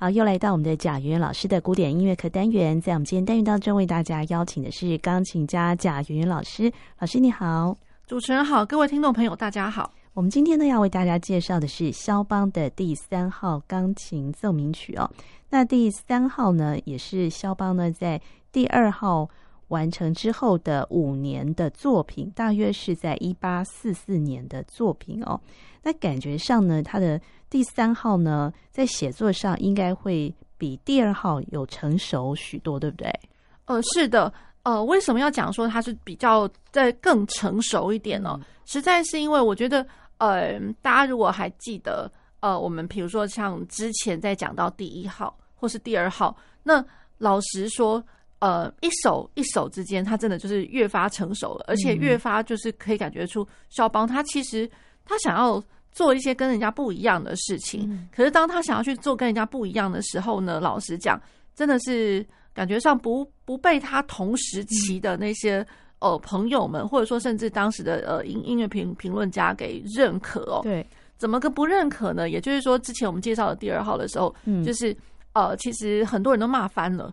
好，又来到我们的贾圆圆老师的古典音乐课单元，在我们今天单元当中，为大家邀请的是钢琴家贾圆圆老师。老师你好，主持人好，各位听众朋友大家好。我们今天呢要为大家介绍的是肖邦的第三号钢琴奏鸣曲哦。那第三号呢，也是肖邦呢在第二号完成之后的五年的作品，大约是在一八四四年的作品哦。那感觉上呢，他的第三号呢，在写作上应该会比第二号有成熟许多，对不对？呃，是的。呃，为什么要讲说他是比较在更成熟一点呢？实在是因为我觉得，呃，大家如果还记得，呃，我们比如说像之前在讲到第一号或是第二号，那老实说，呃，一手一手之间，他真的就是越发成熟了，而且越发就是可以感觉出肖邦他其实他想要。做一些跟人家不一样的事情，嗯，可是当他想要去做跟人家不一样的时候呢，老实讲，真的是感觉上不不被他同时期的那些呃朋友们，或者说甚至当时的呃音音乐评评论家给认可哦。对，怎么个不认可呢？也就是说，之前我们介绍的第二号的时候，嗯，就是呃，其实很多人都骂翻了。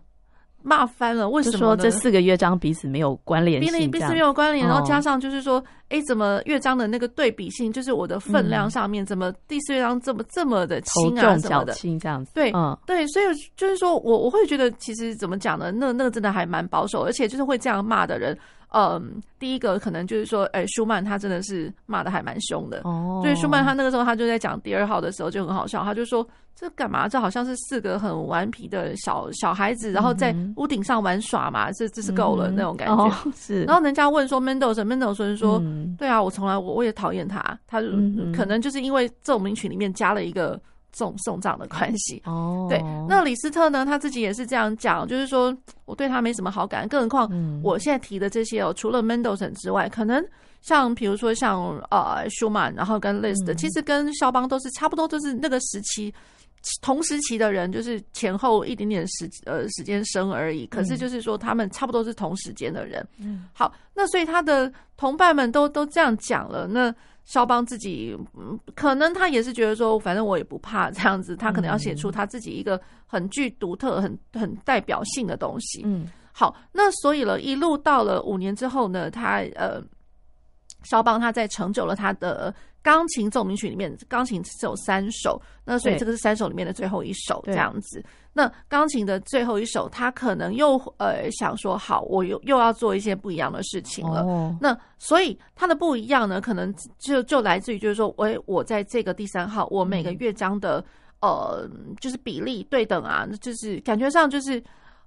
骂翻了，为什么说这四个乐章彼此没有关联性？彼此没有关联，然后加上就是说，哎、哦，怎么乐章的那个对比性，就是我的分量上面，怎么第四乐章这么这么的轻啊什么的，轻这样子。对，嗯，对，所以就是说我我会觉得，其实怎么讲呢？那那个真的还蛮保守，而且就是会这样骂的人。嗯，第一个可能就是说，哎、欸，舒曼他真的是骂的还蛮凶的。哦，所以，舒曼他那个时候他就在讲第二号的时候就很好笑，他就说这干嘛？这好像是四个很顽皮的小小孩子，然后在屋顶上玩耍嘛，这这是够了、嗯、那种感觉。哦、是。然后人家问说，Mendelssohn，Mendelssohn 说，嗯、对啊，我从来我我也讨厌他，他就、嗯、可能就是因为奏鸣曲里面加了一个。送送葬的关系哦，对，那李斯特呢？他自己也是这样讲，就是说我对他没什么好感，更何况我现在提的这些哦，除了 Mendelssohn 之外，可能像比如说像呃舒曼，然后跟 Liszt，其实跟肖邦都是差不多，都是那个时期同时期的人，就是前后一点点时呃时间生而已。可是就是说他们差不多是同时间的人。嗯，好，那所以他的同伴们都都这样讲了，那。萧邦自己，嗯，可能他也是觉得说，反正我也不怕这样子，他可能要写出他自己一个很具独特、很很代表性的东西。嗯，好，那所以了，一路到了五年之后呢，他呃，肖邦他在成就了他的钢琴奏鸣曲里面，钢琴只有三首，那所以这个是三首里面的最后一首这样子。那钢琴的最后一首，他可能又呃想说，好，我又又要做一些不一样的事情了。Oh. 那所以他的不一样呢，可能就就来自于就是说，我我在这个第三号，我每个乐章的呃就是比例对等啊，就是感觉上就是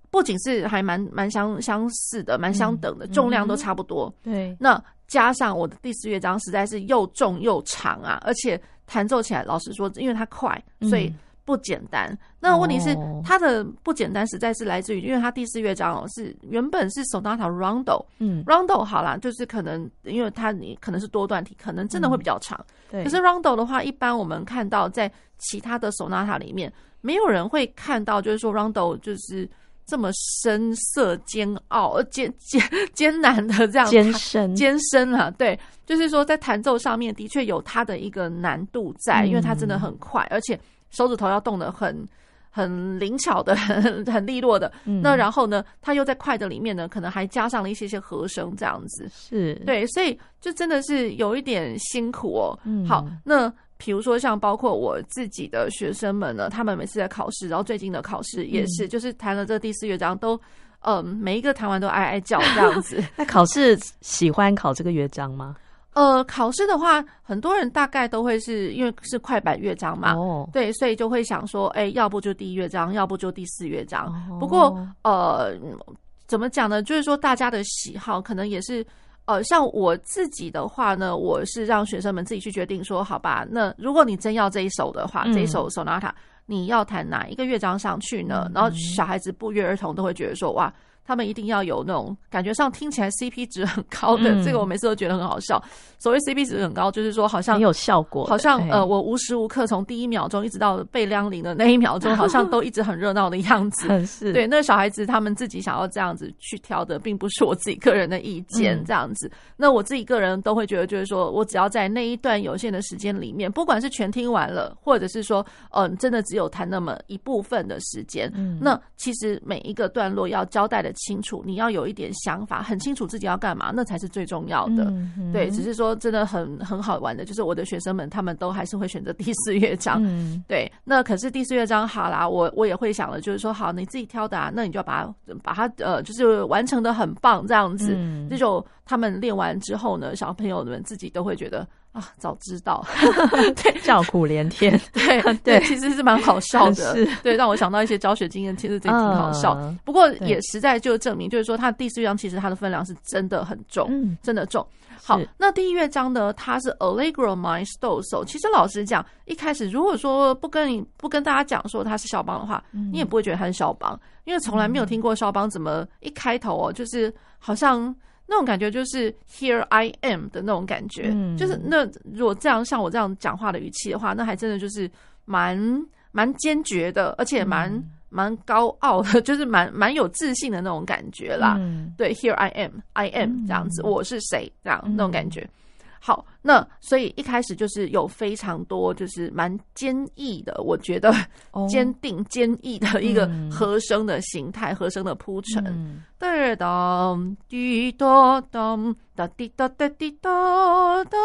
不仅是还蛮蛮相相似的，蛮相等的，重量都差不多。对，那加上我的第四乐章实在是又重又长啊，而且弹奏起来，老实说，因为它快，所以。不简单。那问题是，它的不简单实在是来自于，因为它第四乐章哦是原本是 sonata rondo，嗯，rondo 好啦，就是可能因为它你可能是多段体，可能真的会比较长。对。可是 rondo 的话，一般我们看到在其他的 sonata 里面，没有人会看到，就是说 rondo 就是这么深色、煎熬、艰艰 艰难的这样艰深艰深啊。对，就是说在弹奏上面的确有它的一个难度在，因为它真的很快，而且。手指头要动的很很灵巧的，很 很利落的。嗯。那然后呢，他又在快的里面呢，可能还加上了一些些和声，这样子。是。对，所以就真的是有一点辛苦哦。嗯。好，那比如说像包括我自己的学生们呢，他们每次在考试，然后最近的考试也是，就是弹了这第四乐章，都嗯，每一个弹完都哀哀叫这样子。那考试喜欢考这个乐章吗？呃，考试的话，很多人大概都会是因为是快板乐章嘛，oh. 对，所以就会想说，哎、欸，要不就第一乐章，要不就第四乐章。Oh. 不过，呃，怎么讲呢？就是说，大家的喜好可能也是，呃，像我自己的话呢，我是让学生们自己去决定说，好吧，那如果你真要这一首的话，嗯、这一首 sonata，你要弹哪一个乐章上去呢？然后小孩子不约而同都会觉得说，哇。他们一定要有那种感觉上听起来 CP 值很高的，嗯、这个我每次都觉得很好笑。所谓 CP 值很高，就是说好像很有效果，好像呃，我无时无刻从第一秒钟一直到被亮铃的那一秒钟，好像都一直很热闹的样子。是，对，那小孩子他们自己想要这样子去挑的，并不是我自己个人的意见。这样子，嗯、那我自己个人都会觉得，就是说我只要在那一段有限的时间里面，不管是全听完了，或者是说，嗯、呃，真的只有弹那么一部分的时间，嗯，那其实每一个段落要交代的清楚，你要有一点想法，很清楚自己要干嘛，那才是最重要的。对，只是说真的很很好玩的，就是我的学生们他们都还是会选择第四乐章。嗯、对，那可是第四乐章好啦，我我也会想的，就是说好你自己挑的啊，那你就要把它把它呃，就是完成的很棒这样子。嗯、这种他们练完之后呢，小朋友们自己都会觉得。啊，早知道，对，叫苦连天，对 对，其实是蛮好笑的，是。对，让我想到一些教学经验，其实这挺好笑。Uh, 不过也实在就证明，就是说，它第四乐章其实它的分量是真的很重，嗯、真的重。好，那第一乐章呢，它是 Allegro maestoso。其实老实讲，一开始如果说不跟你不跟大家讲说它是肖邦的话，嗯、你也不会觉得它是肖邦，因为从来没有听过肖邦怎么一开头哦，就是好像。那种感觉就是 Here I am 的那种感觉，嗯、就是那如果这样像我这样讲话的语气的话，那还真的就是蛮蛮坚决的，而且蛮蛮、嗯、高傲的，就是蛮蛮有自信的那种感觉啦。嗯、对，Here I am，I am 这样子，嗯、我是谁这样那种感觉。好，那所以一开始就是有非常多，就是蛮坚毅的，我觉得坚定坚毅的一个和声的形态，和声的铺陈。噔噔滴哒当哒滴哒哒滴哒哒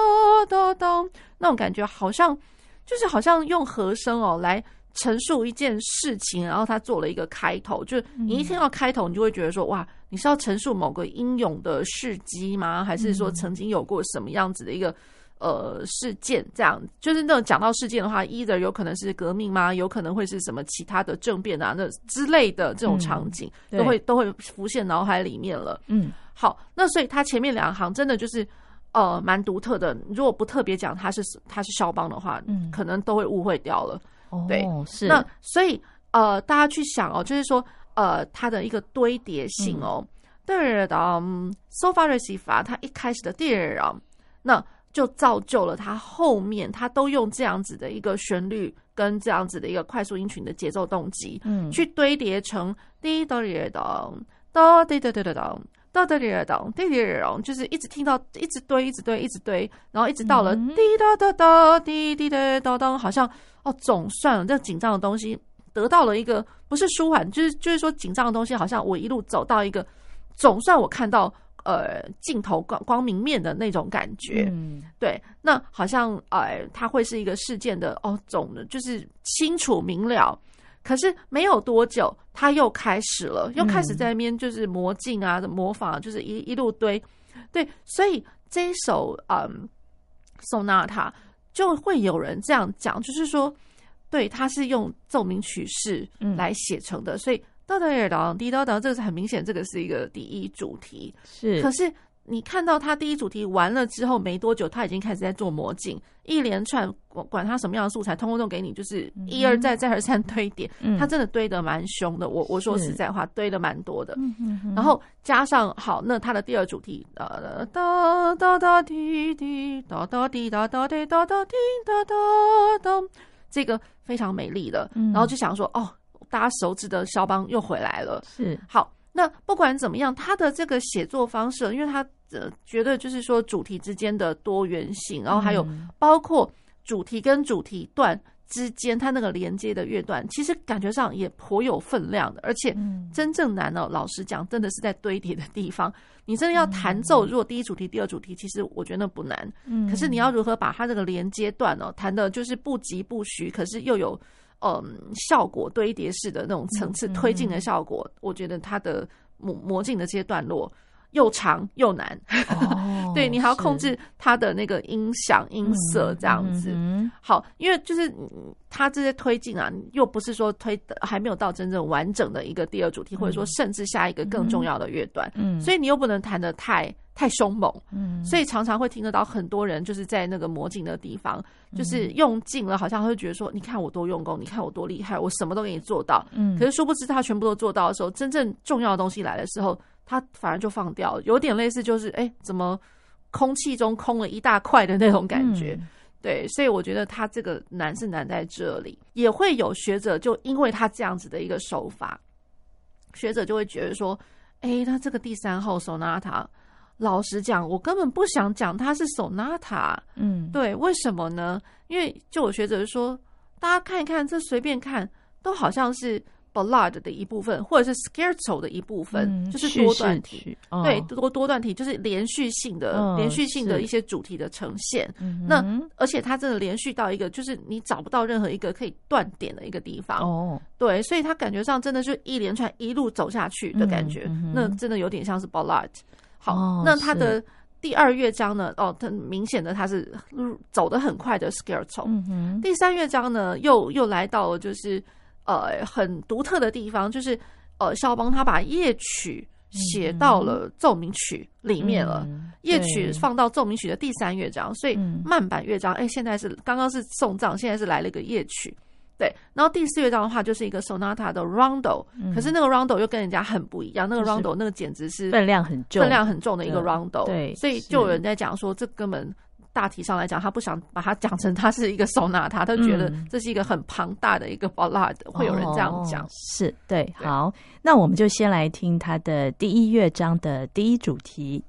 哒当，那种感觉好像就是好像用和声哦来。陈述一件事情，然后他做了一个开头，就是你一听到开头，你就会觉得说，哇，你是要陈述某个英勇的事迹吗？还是说曾经有过什么样子的一个呃事件？这样就是那种讲到事件的话，either 有可能是革命吗？有可能会是什么其他的政变啊，那之类的这种场景都会都会浮现脑海里面了。嗯，好，那所以他前面两行真的就是呃蛮独特的，如果不特别讲他是他是肖邦的话，嗯，可能都会误会掉了。对，哦、是。那所以呃，大家去想哦，就是说呃，它的一个堆叠性哦，对的，so far receive 它一开始的第二啊，那就造就了它后面它都用这样子的一个旋律跟这样子的一个快速音群的节奏动机，嗯，去堆叠成滴答滴答答滴答滴答答答滴答答滴滴答，就是一直听到一直堆，一直堆，一直堆，然后一直到了滴答答答滴滴答答答，好像。哦，总算这紧张的东西得到了一个不是舒缓，就是就是说紧张的东西好像我一路走到一个，总算我看到呃尽头光光明面的那种感觉，嗯，对，那好像呃它会是一个事件的哦总的就是清楚明了，可是没有多久他又开始了，又开始在那边就是魔镜啊的模仿，就是一一路堆，对，所以这一首嗯 Sonata。就会有人这样讲，就是说，对，他是用奏鸣曲式来写成的，嗯、所以哒哒哒滴哒哒，这个是很明显，这个是一个第一主题。是，可是你看到他第一主题完了之后没多久，他已经开始在做魔镜，一连串管管他什么样的素材，通通都给你，就是一而再再而三堆叠，嗯、他真的堆得蛮凶的。我我说实在话，堆得蛮多的。嗯、哼哼然后加上好，那他的第二主题，哒哒哒哒滴滴哒哒滴哒哒滴哒哒滴哒哒哒，这个非常美丽的。然后就想说，哦，大家熟知的肖邦又回来了。是好。那不管怎么样，他的这个写作方式，因为他呃觉得就是说主题之间的多元性，然后还有包括主题跟主题段之间，它那个连接的乐段，其实感觉上也颇有分量的。而且真正难哦，老实讲，真的是在堆叠的地方。你真的要弹奏，如果第一主题、第二主题，其实我觉得那不难。嗯，可是你要如何把它这个连接段哦弹的，就是不疾不徐，可是又有。嗯，效果堆叠式的那种层次推进的效果，我觉得它的魔魔镜的这些段落又长又难。哦、对，你还要控制它的那个音响、音色这样子。嗯嗯、好，因为就是它这些推进啊，又不是说推还没有到真正完整的一个第二主题，嗯、或者说甚至下一个更重要的乐段。嗯，所以你又不能弹得太太凶猛，嗯，所以常常会听得到很多人就是在那个魔镜的地方，就是用尽了，好像会觉得说，你看我多用功，你看我多厉害，我什么都给你做到，嗯，可是殊不知他全部都做到的时候，真正重要的东西来的时候，他反而就放掉了，有点类似就是，哎，怎么空气中空了一大块的那种感觉，对，所以我觉得他这个难是难在这里，也会有学者就因为他这样子的一个手法，学者就会觉得说，哎，他这个第三号 Sonata。老实讲，我根本不想讲它是 sonata。嗯，对，为什么呢？因为就我学者说，大家看一看，这随便看都好像是 ballade 的一部分，或者是 scherzo 的一部分，嗯、就是多段体。哦、对，多多段体就是连续性的、哦、连续性的一些主题的呈现。嗯、那而且它真的连续到一个，就是你找不到任何一个可以断点的一个地方。哦，对，所以它感觉上真的就一连串一路走下去的感觉，嗯、那真的有点像是 ballade。好，哦、那它的第二乐章呢？哦，很明显的它是走得很快的 scherzo。嗯哼。第三乐章呢，又又来到了就是呃很独特的地方，就是呃肖邦他把夜曲写到了奏鸣曲里面了。嗯、夜曲放到奏鸣曲的第三乐章，所以慢板乐章哎、欸，现在是刚刚是送葬，现在是来了一个夜曲。对，然后第四乐章的话就是一个 sonata 的 rondo，、嗯、可是那个 rondo 又跟人家很不一样，那个 rondo 那个简直是分量很重，分量很重的一个 rondo。对，所以就有人在讲说，这根本大体上来讲，他不想把它讲成它是一个 sonata，他觉得这是一个很庞大的一个 ballade，、嗯、会有人这样讲。哦、是对，好，那我们就先来听他的第一乐章的第一主题。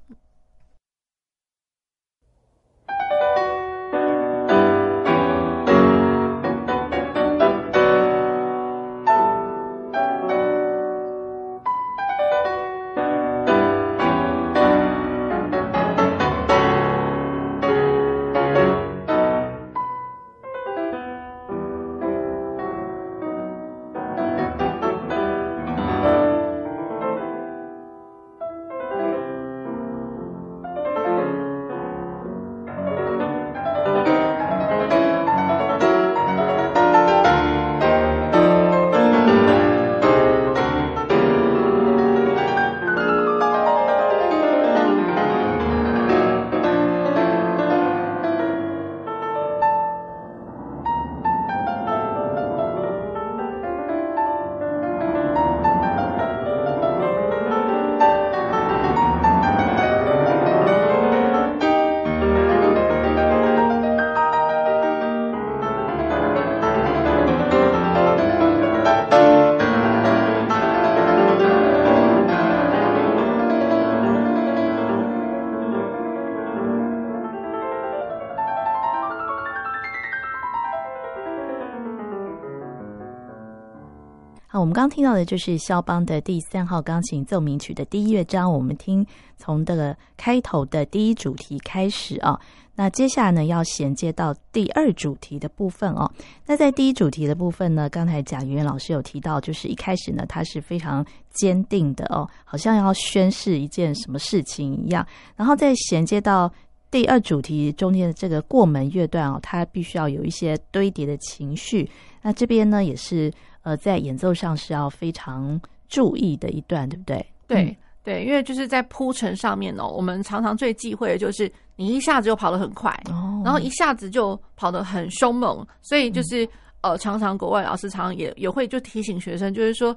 我们刚听到的就是肖邦的第三号钢琴奏鸣曲的第一乐章。我们听从这个开头的第一主题开始啊。那接下来呢，要衔接到第二主题的部分哦。那在第一主题的部分呢，刚才贾云老师有提到，就是一开始呢，他是非常坚定的哦，好像要宣誓一件什么事情一样。然后再衔接到第二主题中间的这个过门乐段哦，它必须要有一些堆叠的情绪。那这边呢，也是。呃，在演奏上是要非常注意的一段，对不对？对、嗯、对，因为就是在铺陈上面哦，我们常常最忌讳的就是你一下子就跑得很快，哦，然后一下子就跑得很凶猛，所以就是、嗯、呃，常常国外老师常常也也会就提醒学生，就是说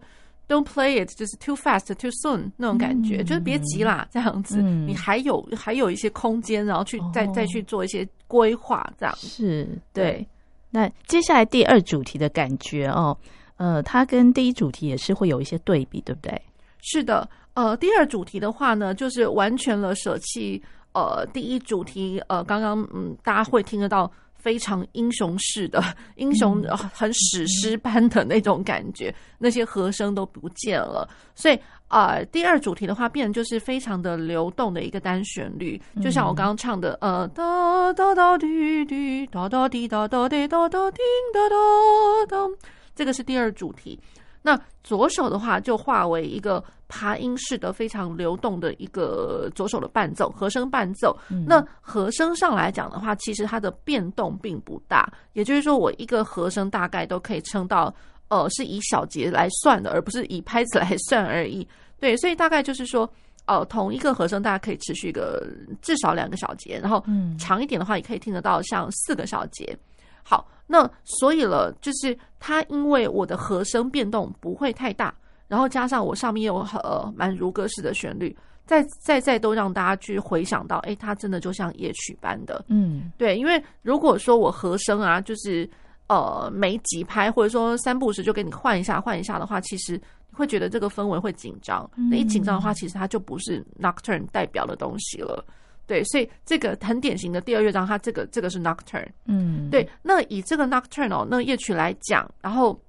don't play it，就是 too fast too soon 那种感觉，嗯、就是别急啦，这样子，嗯、你还有还有一些空间，然后去再、哦、再去做一些规划，这样。是对，对。那接下来第二主题的感觉哦。呃，它跟第一主题也是会有一些对比，对不对？是的，呃，第二主题的话呢，就是完全了舍弃呃第一主题，呃，刚刚嗯，大家会听得到非常英雄式的 英雄，很史诗般的那种感觉，嗯、那些和声都不见了，所以啊、呃，第二主题的话，变就是非常的流动的一个单旋律，就像我刚刚唱的，呃，哒哒哒滴滴，哒哒滴哒哒滴哒哒叮哒哒哒。这个是第二主题，那左手的话就化为一个爬音式的非常流动的一个左手的伴奏，和声伴奏。嗯、那和声上来讲的话，其实它的变动并不大，也就是说，我一个和声大概都可以撑到，呃，是以小节来算的，而不是以拍子来算而已。对，所以大概就是说，呃，同一个和声大家可以持续一个至少两个小节，然后长一点的话也可以听得到像四个小节。好，那所以了，就是它因为我的和声变动不会太大，然后加上我上面有呃蛮如歌式的旋律，再再再都让大家去回想到，哎，它真的就像夜曲般的，嗯，对，因为如果说我和声啊，就是呃没几拍，或者说三步时就给你换一下换一下的话，其实。会觉得这个氛围会紧张，那一紧张的话，其实它就不是 nocturne 代表的东西了。对，所以这个很典型的第二乐章，它这个这个是 nocturne。嗯，对。那以这个 nocturne 哦，那夜曲来讲，然后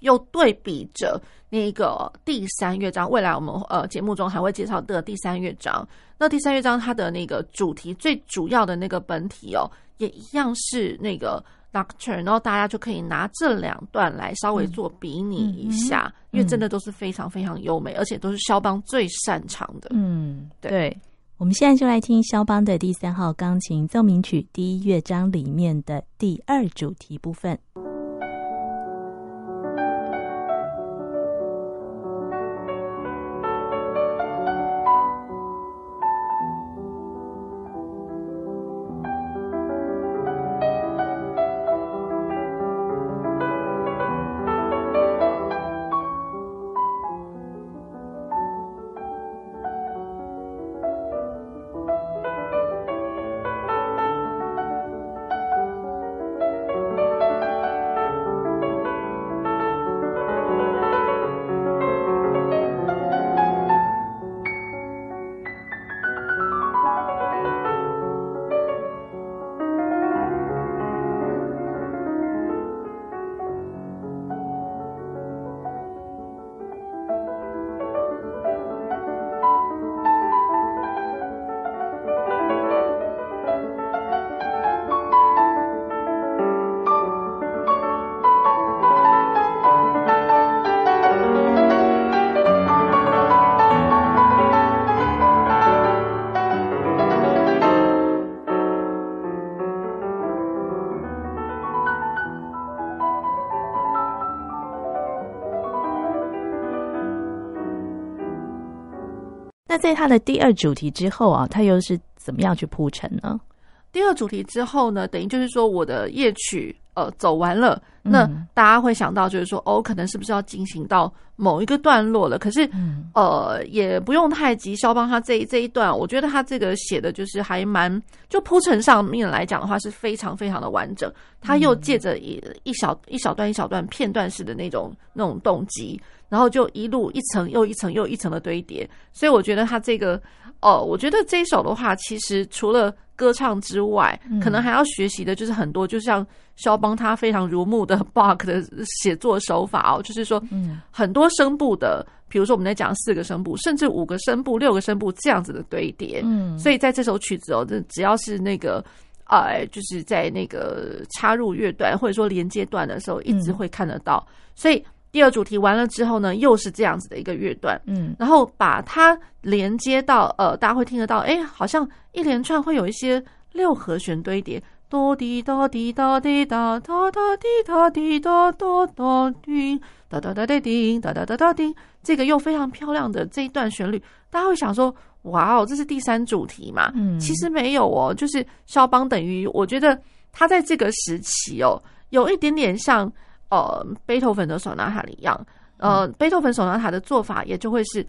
又对比着那个第三乐章，未来我们呃节目中还会介绍的第三乐章。那第三乐章它的那个主题最主要的那个本体哦，也一样是那个。Nocturne，然后大家就可以拿这两段来稍微做比拟一下，嗯嗯、因为真的都是非常非常优美，而且都是肖邦最擅长的。嗯，对，对。我们现在就来听肖邦的第三号钢琴奏鸣曲第一乐章里面的第二主题部分。在他的第二主题之后啊，他又是怎么样去铺陈呢？第二主题之后呢，等于就是说我的夜曲呃走完了，那大家会想到就是说哦，可能是不是要进行到某一个段落了？可是呃也不用太急，肖邦他这一这一段，我觉得他这个写的就是还蛮就铺陈上面来讲的话是非常非常的完整。他又借着一一小一小段一小段片段式的那种那种动机。然后就一路一层又一层又一层的堆叠，所以我觉得他这个哦，我觉得这一首的话，其实除了歌唱之外，可能还要学习的就是很多，就像肖邦他非常如沐的 Bach 的写作手法哦，就是说，很多声部的，比如说我们在讲四个声部，甚至五个声部、六个声部这样子的堆叠，嗯，所以在这首曲子哦，这只要是那个呃，就是在那个插入乐段或者说连接段的时候，一直会看得到，所以。第二主题完了之后呢，又是这样子的一个乐段，嗯，然后把它连接到呃，大家会听得到，哎，好像一连串会有一些六和弦堆叠，哆滴哒滴哒滴哒哒哒滴哒滴哒哒哒滴哒哒哒滴哒哒哒哒滴，这个又非常漂亮的这一段旋律，大家会想说，哇哦，这是第三主题嘛？嗯，其实没有哦，就是肖邦等于我觉得他在这个时期哦，有一点点像。呃，贝多芬的索纳塔一样，呃，贝多芬索纳塔的做法也就会是，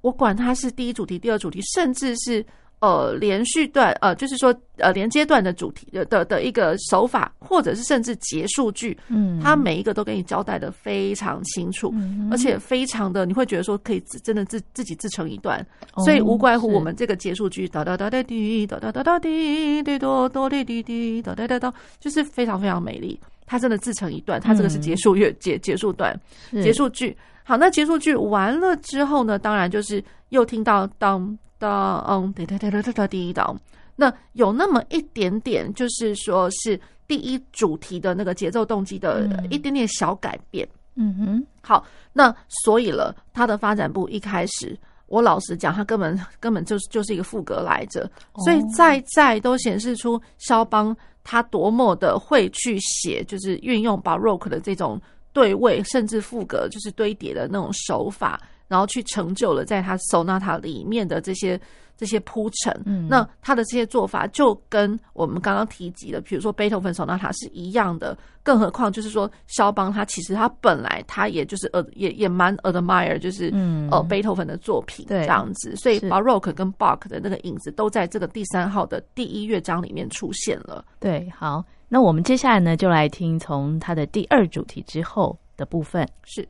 我管它是第一主题、第二主题，甚至是呃连续段，呃，就是说呃连接段的主题的的的一个手法，或者是甚至结束句，嗯，它每一个都给你交代的非常清楚，嗯，而且非常的你会觉得说可以自真的自自己自成一段，所以无怪乎我们这个结束句哒哒哒哒滴哒哒哒哒滴滴哆哆滴滴滴哒哒哒哒，就是非常非常美丽。它真的自成一段，它这个是结束乐结结束段结束句。好，那结束句完了之后呢，当然就是又听到当当嗯哒哒哒哒哒哒第一档，那有那么一点点，就是说是第一主题的那个节奏动机的一点点小改变。嗯哼，好，那所以了，它的发展部一开始，我老实讲，它根本根本就是就是一个副格来着，所以在在都显示出肖邦。他多么的会去写，就是运用 Baroque 的这种对位甚至副格，就是堆叠的那种手法，然后去成就了在他 sonata 里面的这些。这些铺陈，嗯，那他的这些做法就跟我们刚刚提及的，比如说贝多芬手纳塔是一样的。更何况就是说，肖邦他其实他本来他也就是呃也也蛮 admire，就是嗯呃贝多芬的作品这样子。所以 Baroque 跟 Bach 的那个影子都在这个第三号的第一乐章里面出现了。对，好，那我们接下来呢，就来听从他的第二主题之后的部分是。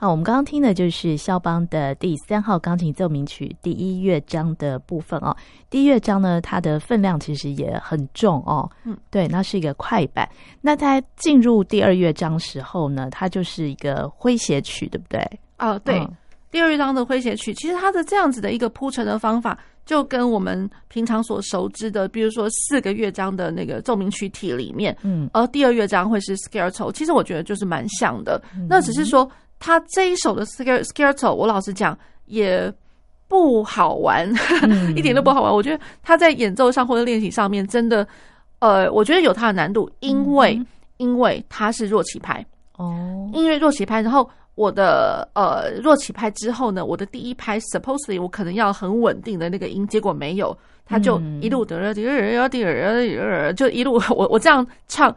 好，我们刚刚听的就是肖邦的第三号钢琴奏鸣曲第一乐章的部分哦。第一乐章呢，它的分量其实也很重哦。嗯，对，那是一个快板。那在进入第二乐章时候呢，它就是一个诙谐曲，对不对？哦，对，嗯、第二乐章的诙谐曲，其实它的这样子的一个铺陈的方法，就跟我们平常所熟知的，比如说四个乐章的那个奏鸣曲体里面，嗯，而第二乐章会是 Scherzo，其实我觉得就是蛮像的。嗯、那只是说。他这一首的 Scherzo，我老实讲也不好玩，嗯、一点都不好玩。我觉得他在演奏上或者练习上面，真的，呃，我觉得有他的难度，因为、嗯、因为他是弱起拍哦，因为弱起拍，然后我的呃弱起拍之后呢，我的第一拍 supposedly 我可能要很稳定的那个音，结果没有，他就一路的就一路 我我这样唱，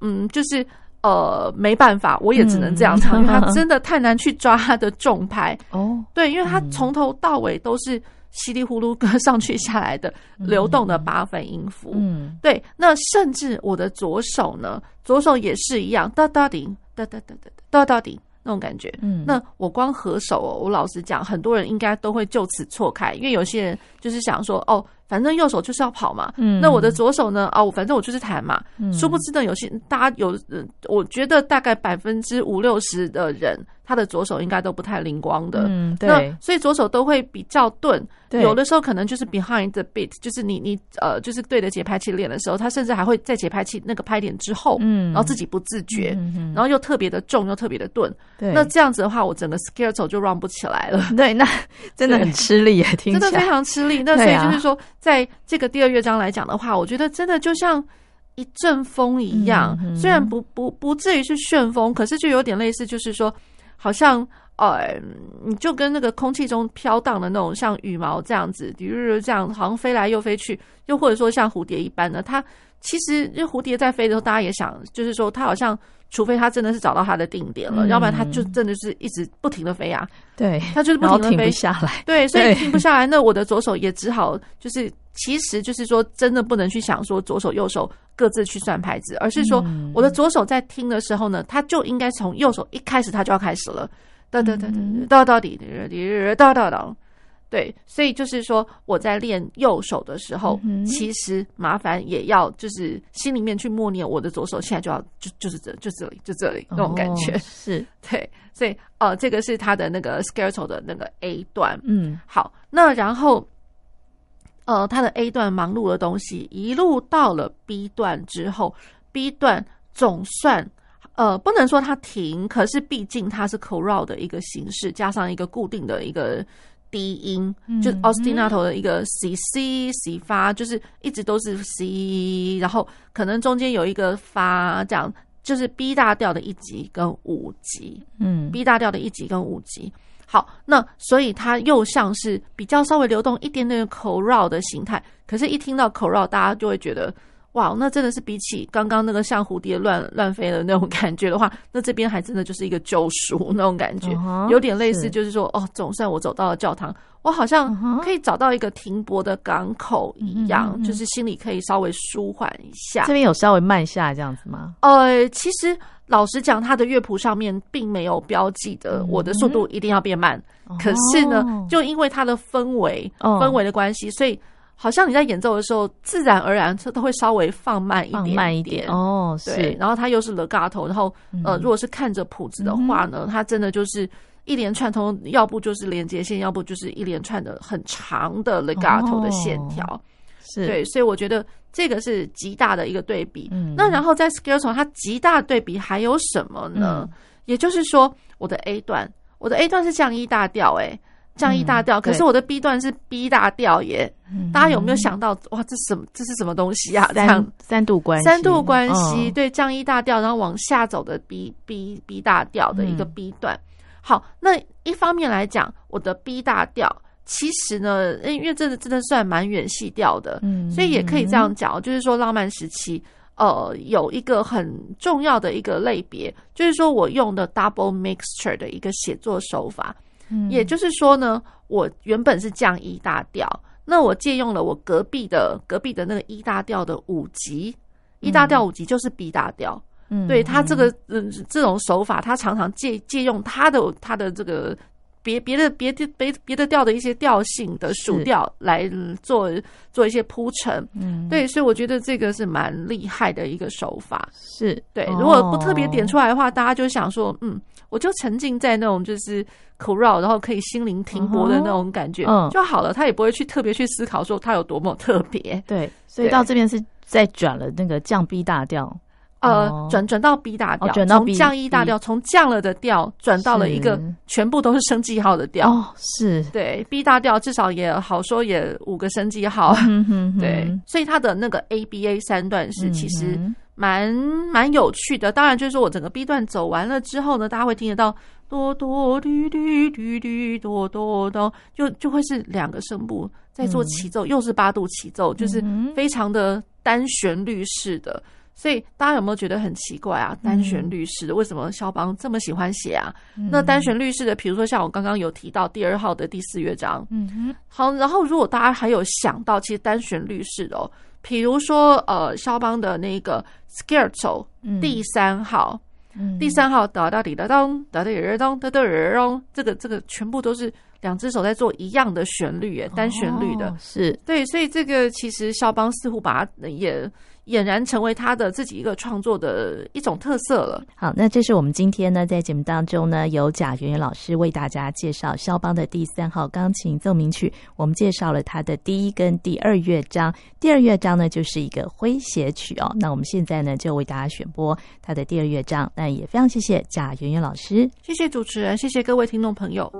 嗯，就是。呃，没办法，我也只能这样唱，嗯、因为他真的太难去抓他的重拍哦。对，因为他从头到尾都是稀里糊涂歌 上去下来的流动的八分音符。嗯，对。那甚至我的左手呢，左手也是一样，哒哒顶，哒哒哒哒哒哒顶那种感觉。嗯，那我光合手，我老实讲，很多人应该都会就此错开，因为有些人就是想说，哦。反正右手就是要跑嘛，嗯，那我的左手呢？哦，反正我就是弹嘛。嗯，殊不知呢，有些大家有，我觉得大概百分之五六十的人，他的左手应该都不太灵光的。嗯，对。那所以左手都会比较钝。对，有的时候可能就是 behind the beat，就是你你呃，就是对着节拍器练的时候，他甚至还会在节拍器那个拍点之后，嗯，然后自己不自觉，嗯，然后又特别的重，又特别的钝。对，那这样子的话，我整个 scherzo 就 run 不起来了。对，那真的很吃力耶，听真的非常吃力。那所以就是说。在这个第二乐章来讲的话，我觉得真的就像一阵风一样，嗯嗯、虽然不不不至于是旋风，可是就有点类似，就是说，好像呃，你就跟那个空气中飘荡的那种像羽毛这样子，比如这样好像飞来又飞去，又或者说像蝴蝶一般的，它其实因为蝴蝶在飞的时候，大家也想，就是说它好像。除非它真的是找到它的定点了，嗯、要不然它就真的是一直不停的飞啊。对，它就是不停的飞下来。对，所以停不下来。那我的左手也只好就是，其实就是说，真的不能去想说左手右手各自去算牌子，而是说我的左手在听的时候呢，它就应该从右手一开始它就要开始了。哒哒哒哒哒哒滴滴哒哒哒。对，所以就是说，我在练右手的时候，嗯、其实麻烦也要就是心里面去默念，我的左手现在就要就就是这就这里就这里那种感觉，哦、是。对，所以呃，这个是他的那个 Scherzo 的那个 A 段，嗯，好，那然后呃，他的 A 段忙碌的东西一路到了 B 段之后，B 段总算呃不能说它停，可是毕竟它是 chorale 的一个形式，加上一个固定的一个。低音就是 ostinato 的一个 C C C 发，就是一直都是 C，然后可能中间有一个发，这样就是 B 大调的一级跟五级，嗯，B 大调的一级跟五级。好，那所以它又像是比较稍微流动一点点 chorale 的形态，可是，一听到 chorale，大家就会觉得。哇，那真的是比起刚刚那个像蝴蝶乱乱飞的那种感觉的话，那这边还真的就是一个救赎那种感觉，有点类似，就是说，哦，总算我走到了教堂，我好像可以找到一个停泊的港口一样，就是心里可以稍微舒缓一下。这边有稍微慢下来这样子吗？呃，其实老实讲，它的乐谱上面并没有标记的我的速度一定要变慢，可是呢，就因为它的氛围氛围的关系，所以。好像你在演奏的时候，自然而然它都会稍微放慢一点，点，慢一点哦。对，是然后它又是 legato，然后呃，如果是看着谱子的话呢，嗯、它真的就是一连串，通要不就是连接线，要不就是一连串的很长的 legato 的线条。哦、是对，所以我觉得这个是极大的一个对比。嗯、那然后在 Scherzo 它极大对比还有什么呢？嗯、也就是说，我的 A 段，我的 A 段是降 E 大调，哎。降 E 大调，可是我的 B 段是 B 大调耶。大家有没有想到，哇，这什么？这是什么东西啊？三三度关系，三度关系，对，降一大调，然后往下走的 B B B 大调的一个 B 段。好，那一方面来讲，我的 B 大调其实呢，因为这个真的算蛮远细调的，所以也可以这样讲，就是说浪漫时期，呃，有一个很重要的一个类别，就是说我用的 double mixture 的一个写作手法。也就是说呢，我原本是降一大调，那我借用了我隔壁的隔壁的那个一大调的五级一大调五级就是 B 大调，嗯，对他这个嗯这种手法，他常常借借用他的他的这个。别别的别的别别的调的一些调性的属调来做做一些铺陈，嗯，对，所以我觉得这个是蛮厉害的一个手法，是对。如果不特别点出来的话，大家就想说，嗯，我就沉浸在那种就是口绕，然后可以心灵停泊的那种感觉，嗯，就好了。他也不会去特别去思考说他有多么特别，对。所以到这边是再转了那个降 B 大调。呃，转转到 B 大调，从降 E 大调，从降了的调转到了一个全部都是升记号的调。哦，是对 B 大调至少也好说也五个升记号。对，所以它的那个 ABA 三段式其实蛮蛮有趣的。当然，就是说我整个 B 段走完了之后呢，大家会听得到哆哆绿绿绿绿哆哆哆，就就会是两个声部在做齐奏，又是八度齐奏，就是非常的单旋律式的。所以大家有没有觉得很奇怪啊？单旋律式的为什么肖邦这么喜欢写啊？嗯、那单旋律式的，比如说像我刚刚有提到第二号的第四乐章，嗯哼，好，然后如果大家还有想到，其实单旋律式的哦，比如说呃，肖邦的那个 Scherzo 第三号，嗯、第三号哒哒滴哒咚，哒哒滴哒咚，哒哒哒咚，这个这个全部都是两只手在做一样的旋律，耶，单旋律的，哦、是。对，所以这个其实肖邦似乎把它也。俨然成为他的自己一个创作的一种特色了。好，那这是我们今天呢，在节目当中呢，由贾圆圆老师为大家介绍肖邦的第三号钢琴奏鸣曲。我们介绍了他的第一跟第二乐章，第二乐章呢就是一个诙谐曲哦。那我们现在呢，就为大家选播他的第二乐章。那也非常谢谢贾圆圆老师，谢谢主持人，谢谢各位听众朋友。